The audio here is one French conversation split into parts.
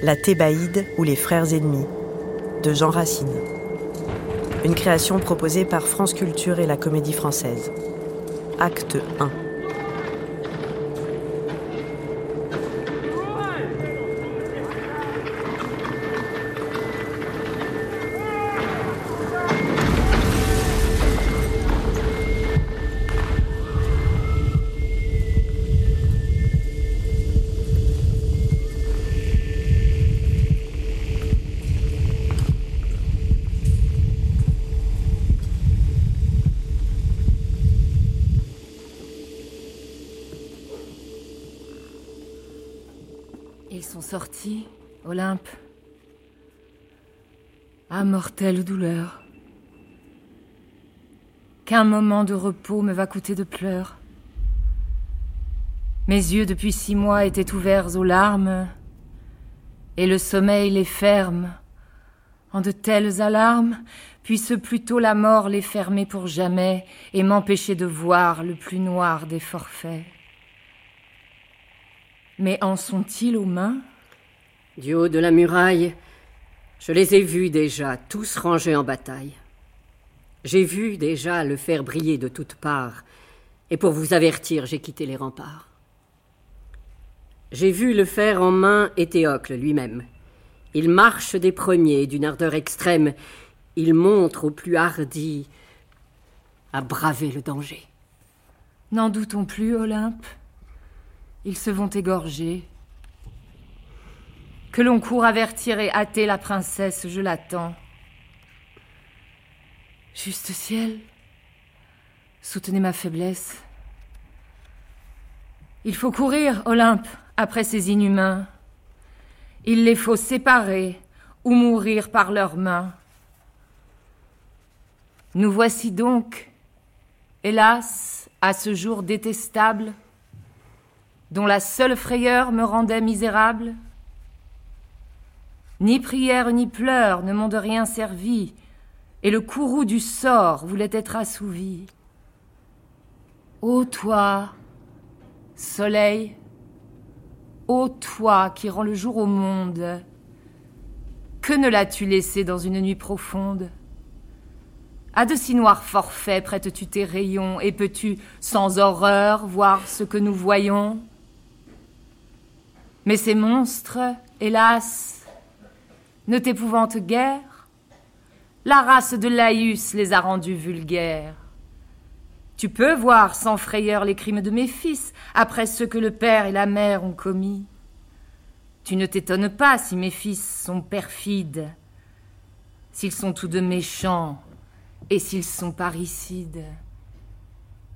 La Thébaïde ou les frères ennemis de Jean Racine. Une création proposée par France Culture et la Comédie Française. Acte 1. Ils sont sortis, Olympe. Ah, mortelle douleur. Qu'un moment de repos me va coûter de pleurs. Mes yeux depuis six mois étaient ouverts aux larmes, et le sommeil les ferme. En de telles alarmes, puisse plutôt la mort les fermer pour jamais et m'empêcher de voir le plus noir des forfaits. Mais en sont-ils aux mains Du haut de la muraille, je les ai vus déjà, tous rangés en bataille. J'ai vu déjà le faire briller de toutes parts, et pour vous avertir, j'ai quitté les remparts. J'ai vu le faire en main Éthéocle lui-même. Il marche des premiers d'une ardeur extrême. Il montre aux plus hardis à braver le danger. N'en doutons plus, Olympe. Ils se vont égorger. Que l'on court avertir et hâter la princesse, je l'attends. Juste ciel, soutenez ma faiblesse. Il faut courir, Olympe, après ces inhumains. Il les faut séparer ou mourir par leurs mains. Nous voici donc, hélas, à ce jour détestable, dont la seule frayeur me rendait misérable. Ni prière ni pleurs ne m'ont de rien servi, et le courroux du sort voulait être assouvi. Ô toi, soleil, ô toi qui rends le jour au monde, que ne l'as-tu laissé dans une nuit profonde? À de si noirs forfaits prêtes-tu tes rayons, et peux-tu, sans horreur, voir ce que nous voyons? Mais ces monstres, hélas, ne t'épouvantent guère la race de Laïus les a rendus vulgaires. Tu peux voir sans frayeur les crimes de mes fils, après ce que le père et la mère ont commis. Tu ne t'étonnes pas si mes fils sont perfides, s'ils sont tous deux méchants, et s'ils sont parricides.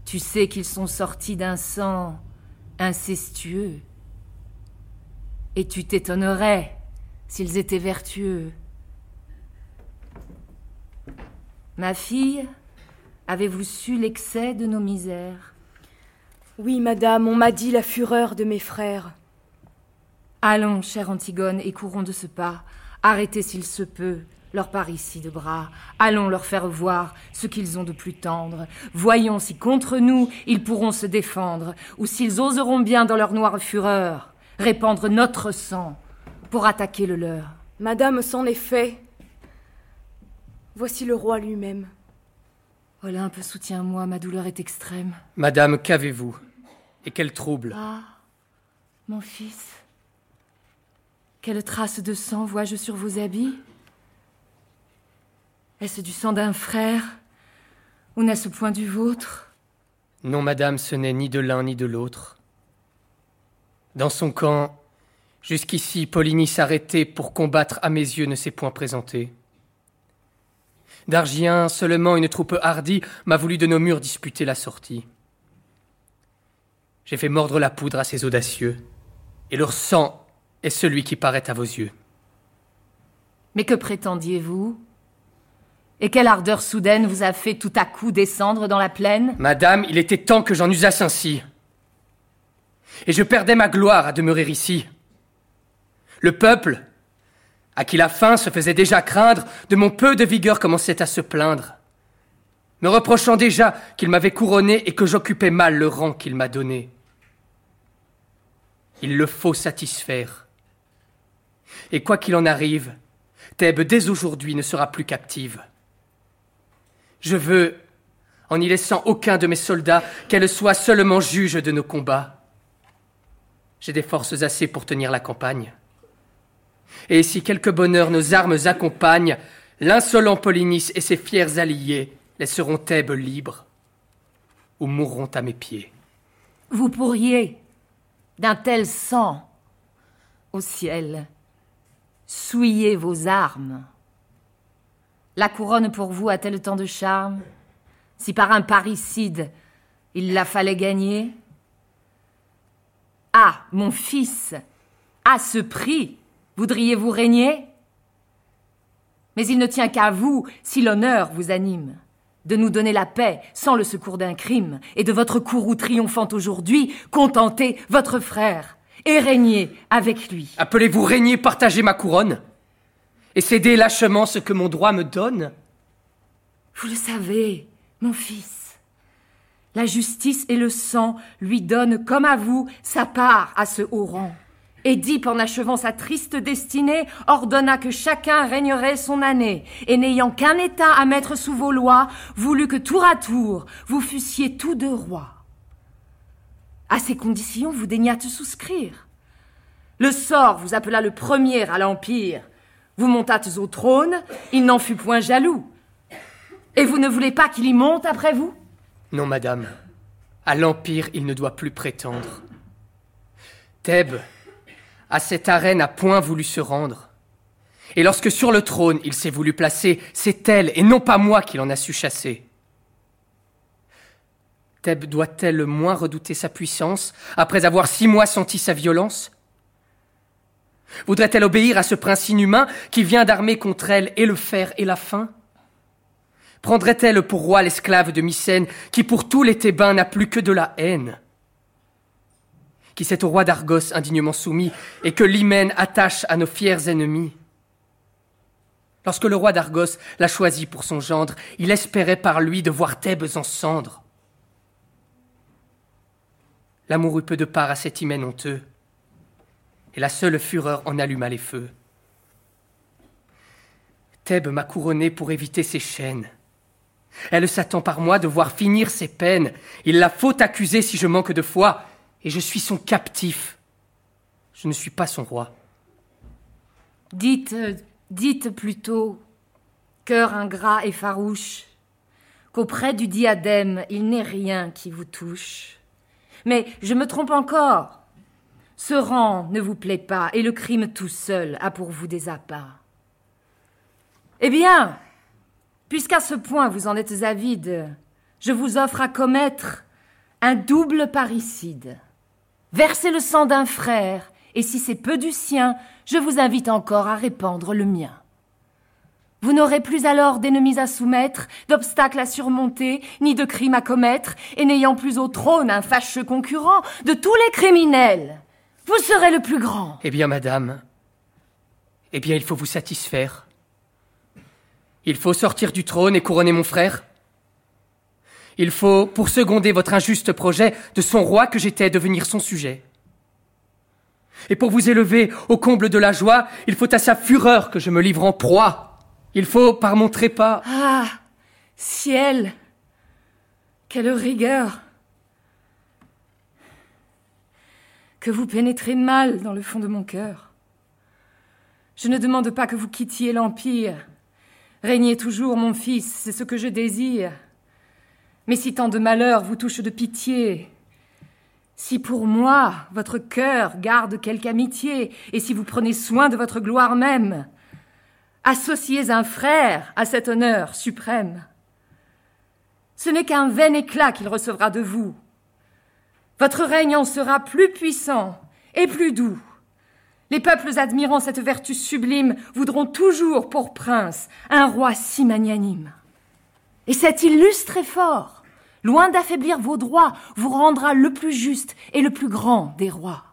Tu sais qu'ils sont sortis d'un sang incestueux, et tu t'étonnerais s'ils étaient vertueux. Ma fille, avez-vous su l'excès de nos misères? Oui, madame, on m'a dit la fureur de mes frères. Allons, chère Antigone, et courons de ce pas. Arrêtez s'il se peut leur parricide bras. Allons leur faire voir ce qu'ils ont de plus tendre. Voyons si contre nous ils pourront se défendre, ou s'ils oseront bien dans leur noire fureur répandre notre sang pour attaquer le leur. Madame, c'en est fait. Voici le roi lui-même. Olympe, soutiens-moi, ma douleur est extrême. Madame, qu'avez-vous? Et quel trouble? Ah, mon fils. Quelle trace de sang vois-je sur vos habits? Est-ce du sang d'un frère Ou n'est-ce point du vôtre? Non, madame, ce n'est ni de l'un ni de l'autre. Dans son camp, jusqu'ici, Poligny s'arrêter pour combattre à mes yeux ne s'est point présenté. D'Argien, seulement une troupe hardie m'a voulu de nos murs disputer la sortie. J'ai fait mordre la poudre à ces audacieux, et leur sang est celui qui paraît à vos yeux. Mais que prétendiez-vous? Et quelle ardeur soudaine vous a fait tout à coup descendre dans la plaine? Madame, il était temps que j'en usasse ainsi. Et je perdais ma gloire à demeurer ici. Le peuple, à qui la faim se faisait déjà craindre, de mon peu de vigueur commençait à se plaindre, me reprochant déjà qu'il m'avait couronné et que j'occupais mal le rang qu'il m'a donné. Il le faut satisfaire. Et quoi qu'il en arrive, Thèbes dès aujourd'hui ne sera plus captive. Je veux, en n'y laissant aucun de mes soldats, qu'elle soit seulement juge de nos combats. J'ai des forces assez pour tenir la campagne. Et si quelque bonheur nos armes accompagnent, l'insolent Polynice et ses fiers alliés laisseront Thèbes libres ou mourront à mes pieds. Vous pourriez, d'un tel sang, au ciel, souiller vos armes. La couronne pour vous a-t-elle tant de charme? Si par un parricide il la fallait gagner Ah, mon fils, à ce prix, voudriez-vous régner? Mais il ne tient qu'à vous, si l'honneur vous anime, de nous donner la paix sans le secours d'un crime, et de votre courroux triomphant aujourd'hui, contenter votre frère, et régner avec lui. Appelez-vous régner partager ma couronne Et céder lâchement ce que mon droit me donne? Vous le savez, mon fils. La justice et le sang lui donnent, comme à vous, sa part à ce haut rang. Édipe, en achevant sa triste destinée, ordonna que chacun régnerait son année, et n'ayant qu'un État à mettre sous vos lois, voulut que tour à tour vous fussiez tous deux rois. À ces conditions, vous daignâtes souscrire. Le sort vous appela le premier à l'Empire. Vous montâtes au trône, il n'en fut point jaloux. Et vous ne voulez pas qu'il y monte après vous? Non, madame. À l'Empire, il ne doit plus prétendre. Thèbes, à cette arène, a point voulu se rendre. Et lorsque sur le trône il s'est voulu placer, c'est elle et non pas moi qui l'en a su chasser. Thèbes doit-elle moins redouter sa puissance après avoir six mois senti sa violence? Voudrait-elle obéir à ce prince inhumain qui vient d'armer contre elle et le fer et la faim Prendrait-elle pour roi l'esclave de Mycène qui pour tous les Thébains n'a plus que de la haine? Qui s'est au roi d'Argos indignement soumis et que l'Hymen attache à nos fiers ennemis? Lorsque le roi d'Argos l'a choisi pour son gendre, il espérait par lui de voir Thèbes en cendres. L'amour eut peu de part à cet hymen honteux, et la seule fureur en alluma les feux. Thèbes m'a couronné pour éviter ses chaînes. Elle s'attend par moi de voir finir ses peines. Il la faut accuser si je manque de foi, et je suis son captif. Je ne suis pas son roi. Dites, dites plutôt, cœur ingrat et farouche, qu'auprès du diadème il n'est rien qui vous touche. Mais je me trompe encore. Ce rang ne vous plaît pas, et le crime tout seul a pour vous des appâts. Eh bien, puisqu'à ce point vous en êtes avide, je vous offre à commettre un double parricide. Versez le sang d'un frère, et si c'est peu du sien, je vous invite encore à répandre le mien. Vous n'aurez plus alors d'ennemis à soumettre, d'obstacles à surmonter, ni de crimes à commettre, et n'ayant plus au trône un fâcheux concurrent de tous les criminels. Vous serez le plus grand. Eh bien, madame, eh bien, il faut vous satisfaire. Il faut sortir du trône et couronner mon frère. Il faut, pour seconder votre injuste projet, de son roi que j'étais devenir son sujet. Et pour vous élever au comble de la joie, il faut à sa fureur que je me livre en proie. Il faut, par mon trépas. Ah, ciel, quelle rigueur. Que vous pénétrez mal dans le fond de mon cœur. Je ne demande pas que vous quittiez l'Empire. Régnez toujours, mon fils, c'est ce que je désire. Mais si tant de malheurs vous touchent de pitié, si pour moi votre cœur garde quelque amitié, et si vous prenez soin de votre gloire même, associez un frère à cet honneur suprême. Ce n'est qu'un vain éclat qu'il recevra de vous. Votre règne en sera plus puissant et plus doux. Les peuples admirant cette vertu sublime voudront toujours pour prince un roi si magnanime. Et cet illustre effort, loin d'affaiblir vos droits, vous rendra le plus juste et le plus grand des rois.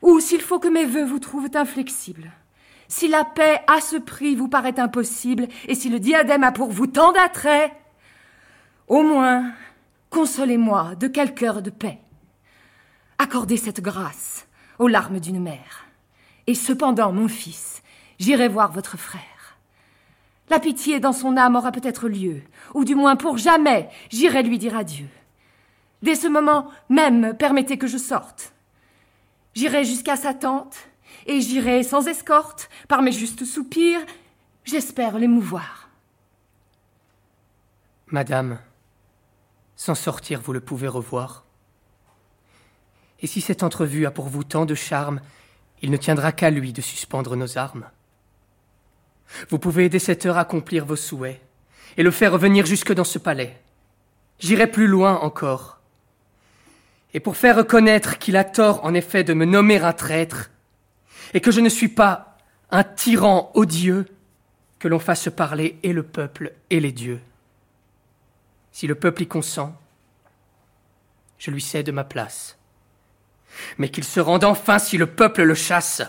Ou s'il faut que mes vœux vous trouvent inflexibles, si la paix à ce prix vous paraît impossible, et si le diadème a pour vous tant d'attraits, au moins, consolez-moi de quelque heure de paix. Accordez cette grâce aux larmes d'une mère. Et cependant, mon fils, j'irai voir votre frère. La pitié dans son âme aura peut-être lieu, ou du moins pour jamais, j'irai lui dire adieu. Dès ce moment même, permettez que je sorte. J'irai jusqu'à sa tente, et j'irai sans escorte, par mes justes soupirs, j'espère l'émouvoir. Madame, sans sortir, vous le pouvez revoir. Et si cette entrevue a pour vous tant de charme, il ne tiendra qu'à lui de suspendre nos armes. Vous pouvez dès cette heure accomplir vos souhaits et le faire revenir jusque dans ce palais. J'irai plus loin encore. Et pour faire reconnaître qu'il a tort en effet de me nommer un traître, et que je ne suis pas un tyran odieux, que l'on fasse parler et le peuple et les dieux. Si le peuple y consent, je lui cède ma place. Mais qu'il se rende enfin si le peuple le chasse.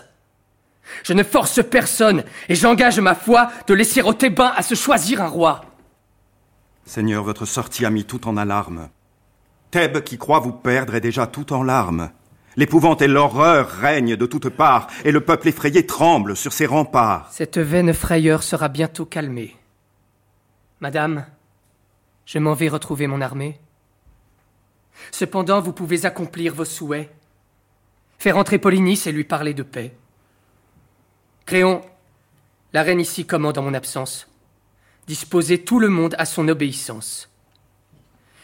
Je ne force personne, et j'engage ma foi de laisser aux Thébains à se choisir un roi. Seigneur, votre sortie a mis tout en alarme. Thèbes, qui croit vous perdre, est déjà tout en larmes. L'épouvante et l'horreur règnent de toutes parts, et le peuple effrayé tremble sur ses remparts. Cette vaine frayeur sera bientôt calmée. Madame, je m'en vais retrouver mon armée. Cependant, vous pouvez accomplir vos souhaits, faire entrer Polynice et lui parler de paix. Créon, la reine ici commande en mon absence. Disposez tout le monde à son obéissance.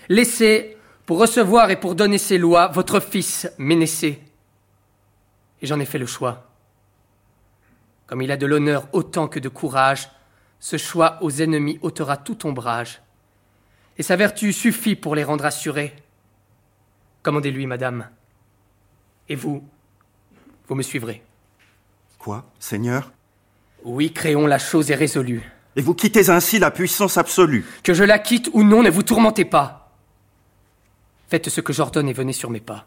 Laissez, pour recevoir et pour donner ses lois, votre fils Ménécée. Et j'en ai fait le choix. Comme il a de l'honneur autant que de courage, ce choix aux ennemis ôtera tout ombrage. Et sa vertu suffit pour les rendre assurés. Commandez-lui, madame. Et vous, vous me suivrez. Quoi, Seigneur? Oui, Créon, la chose est résolue. Et vous quittez ainsi la puissance absolue. Que je la quitte ou non, ne vous tourmentez pas. Faites ce que j'ordonne et venez sur mes pas.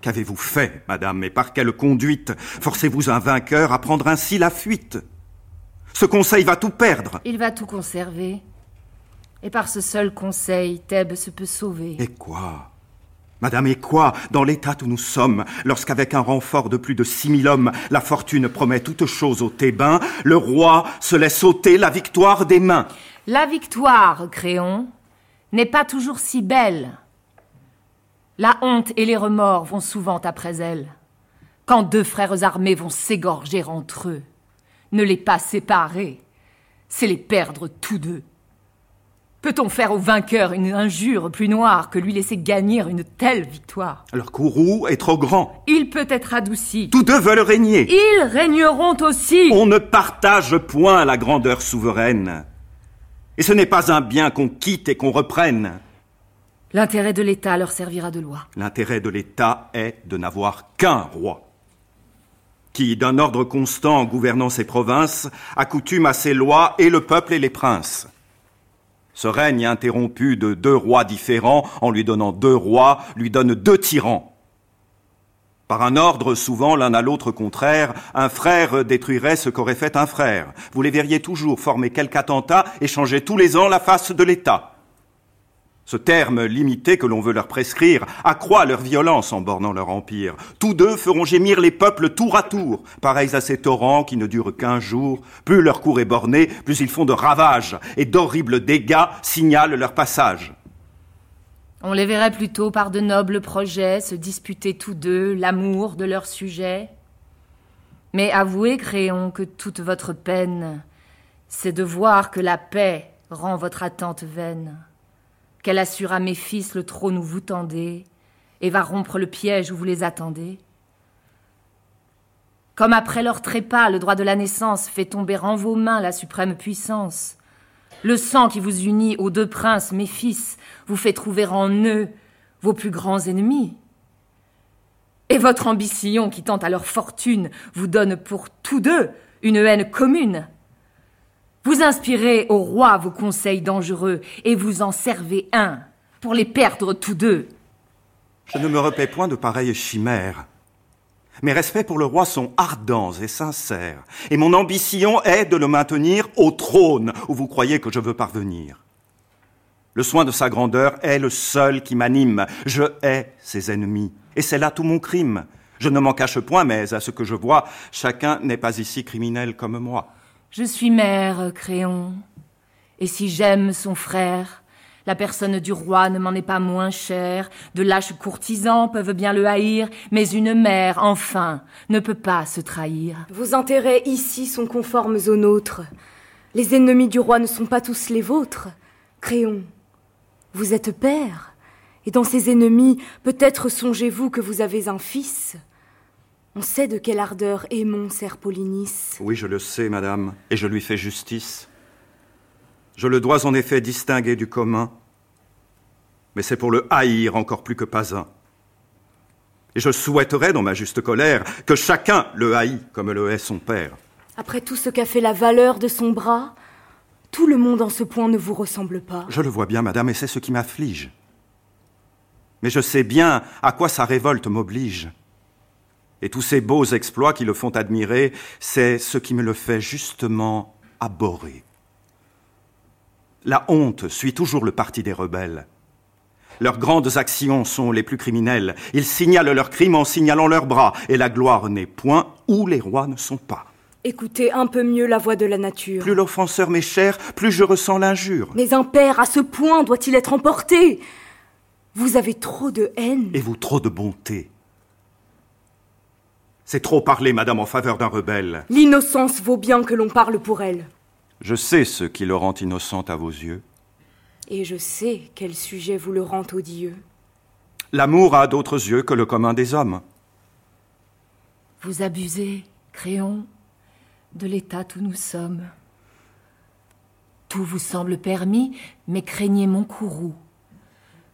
Qu'avez-vous fait, madame, et par quelle conduite? Forcez-vous un vainqueur à prendre ainsi la fuite Ce conseil va tout perdre. Il va tout conserver. Et par ce seul conseil, Thèbes se peut sauver. Et quoi? Madame, et quoi, dans l'état où nous sommes, lorsqu'avec un renfort de plus de six mille hommes, la fortune promet toute chose aux Thébains, le roi se laisse ôter la victoire des mains La victoire, Créon, n'est pas toujours si belle. La honte et les remords vont souvent après elle. Quand deux frères armés vont s'égorger entre eux, ne les pas séparer, c'est les perdre tous deux. Peut-on faire au vainqueur une injure plus noire que lui laisser gagner une telle victoire Leur courroux est trop grand. Il peut être adouci. Tous deux veulent régner. Ils régneront aussi. On ne partage point la grandeur souveraine. Et ce n'est pas un bien qu'on quitte et qu'on reprenne. L'intérêt de l'État leur servira de loi. L'intérêt de l'État est de n'avoir qu'un roi, qui, d'un ordre constant en gouvernant ses provinces, accoutume à ses lois et le peuple et les princes. Ce règne interrompu de deux rois différents, en lui donnant deux rois, lui donne deux tyrans. Par un ordre souvent l'un à l'autre contraire, un frère détruirait ce qu'aurait fait un frère. Vous les verriez toujours former quelque attentat et changer tous les ans la face de l'État. Ce terme limité que l'on veut leur prescrire accroît leur violence en bornant leur empire. Tous deux feront gémir les peuples tour à tour, pareils à ces torrents qui ne durent qu'un jour. Plus leur cours est borné, plus ils font de ravages, et d'horribles dégâts signalent leur passage. On les verrait plutôt par de nobles projets se disputer tous deux l'amour de leur sujet. Mais avouez, Créon, que toute votre peine, c'est de voir que la paix rend votre attente vaine qu'elle assure à mes fils le trône où vous tendez, et va rompre le piège où vous les attendez. Comme après leur trépas, le droit de la naissance fait tomber en vos mains la suprême puissance. Le sang qui vous unit aux deux princes, mes fils, vous fait trouver en eux vos plus grands ennemis. Et votre ambition qui tente à leur fortune vous donne pour tous deux une haine commune. Vous inspirez au roi vos conseils dangereux et vous en servez un pour les perdre tous deux. Je ne me repais point de pareilles chimères. Mes respects pour le roi sont ardents et sincères, et mon ambition est de le maintenir au trône où vous croyez que je veux parvenir. Le soin de sa grandeur est le seul qui m'anime. Je hais ses ennemis, et c'est là tout mon crime. Je ne m'en cache point, mais à ce que je vois, chacun n'est pas ici criminel comme moi. Je suis mère, Créon, et si j'aime son frère, la personne du roi ne m'en est pas moins chère. De lâches courtisans peuvent bien le haïr, mais une mère, enfin, ne peut pas se trahir. Vos intérêts ici sont conformes aux nôtres. Les ennemis du roi ne sont pas tous les vôtres. Créon, vous êtes père, et dans ces ennemis, peut-être songez-vous que vous avez un fils. On sait de quelle ardeur Aimon sert Polynice. Oui, je le sais, madame, et je lui fais justice. Je le dois en effet distinguer du commun, mais c'est pour le haïr encore plus que pas un. Et je souhaiterais, dans ma juste colère, que chacun le haït comme le hait son père. Après tout ce qu'a fait la valeur de son bras, tout le monde en ce point ne vous ressemble pas. Je le vois bien, madame, et c'est ce qui m'afflige. Mais je sais bien à quoi sa révolte m'oblige. Et tous ces beaux exploits qui le font admirer, c'est ce qui me le fait justement abhorrer. La honte suit toujours le parti des rebelles. Leurs grandes actions sont les plus criminelles. Ils signalent leurs crimes en signalant leurs bras, et la gloire n'est point où les rois ne sont pas. Écoutez un peu mieux la voix de la nature. Plus l'offenseur m'est cher, plus je ressens l'injure. Mais un père à ce point doit-il être emporté? Vous avez trop de haine. Et vous trop de bonté. C'est trop parler, madame, en faveur d'un rebelle. L'innocence vaut bien que l'on parle pour elle. Je sais ce qui le rend innocente à vos yeux. Et je sais quel sujet vous le rend odieux. L'amour a d'autres yeux que le commun des hommes. Vous abusez, Créon, de l'état où nous sommes. Tout vous semble permis, mais craignez mon courroux.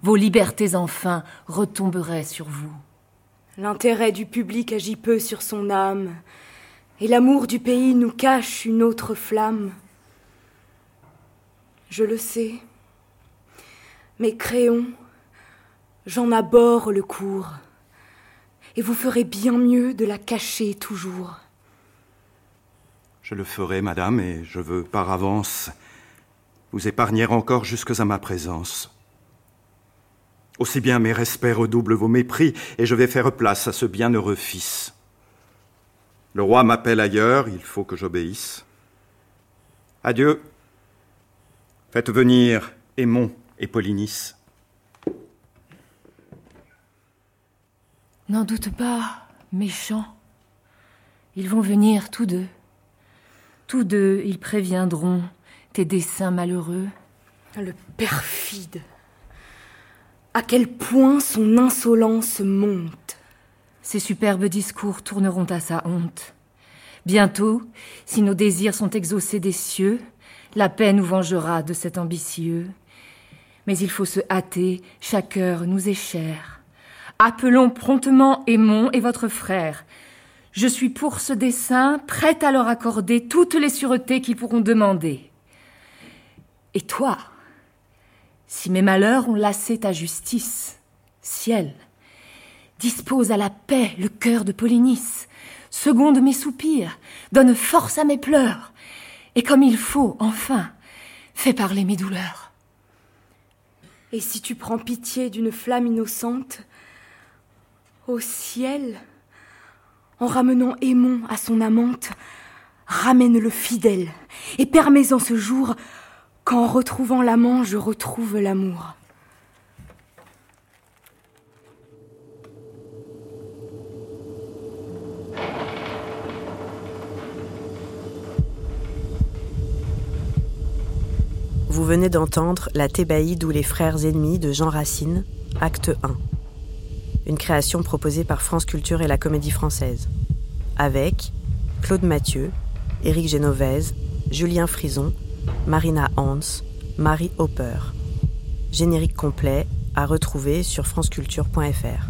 Vos libertés enfin retomberaient sur vous. L'intérêt du public agit peu sur son âme, et l'amour du pays nous cache une autre flamme. Je le sais. Mais Créon, j'en abhorre le cours, et vous ferez bien mieux de la cacher toujours. Je le ferai, madame, et je veux par avance vous épargner encore jusque à ma présence. Aussi bien mes respects redoublent vos mépris, et je vais faire place à ce bienheureux fils. Le roi m'appelle ailleurs, il faut que j'obéisse. Adieu. Faites venir Aimon et Polynice. N'en doute pas, méchant. Ils vont venir tous deux. Tous deux, ils préviendront tes desseins malheureux. Le perfide. À quel point son insolence monte. Ses superbes discours tourneront à sa honte. Bientôt, si nos désirs sont exaucés des cieux, la paix nous vengera de cet ambitieux. Mais il faut se hâter, chaque heure nous est chère. Appelons promptement Aimon et votre frère. Je suis pour ce dessein prête à leur accorder toutes les sûretés qu'ils pourront demander. Et toi, si mes malheurs ont lassé ta justice, ciel, dispose à la paix le cœur de Polynice, seconde mes soupirs, donne force à mes pleurs, et comme il faut, enfin, fais parler mes douleurs. Et si tu prends pitié d'une flamme innocente, au ciel, en ramenant Aimon à son amante, ramène-le fidèle, et permets en ce jour qu'en retrouvant l'amant, je retrouve l'amour. Vous venez d'entendre La Thébaïde ou les frères ennemis de Jean Racine, acte 1. Une création proposée par France Culture et la Comédie Française. Avec Claude Mathieu, Éric Génovèse, Julien Frison, Marina Hans, Marie Hopper. Générique complet à retrouver sur franceculture.fr.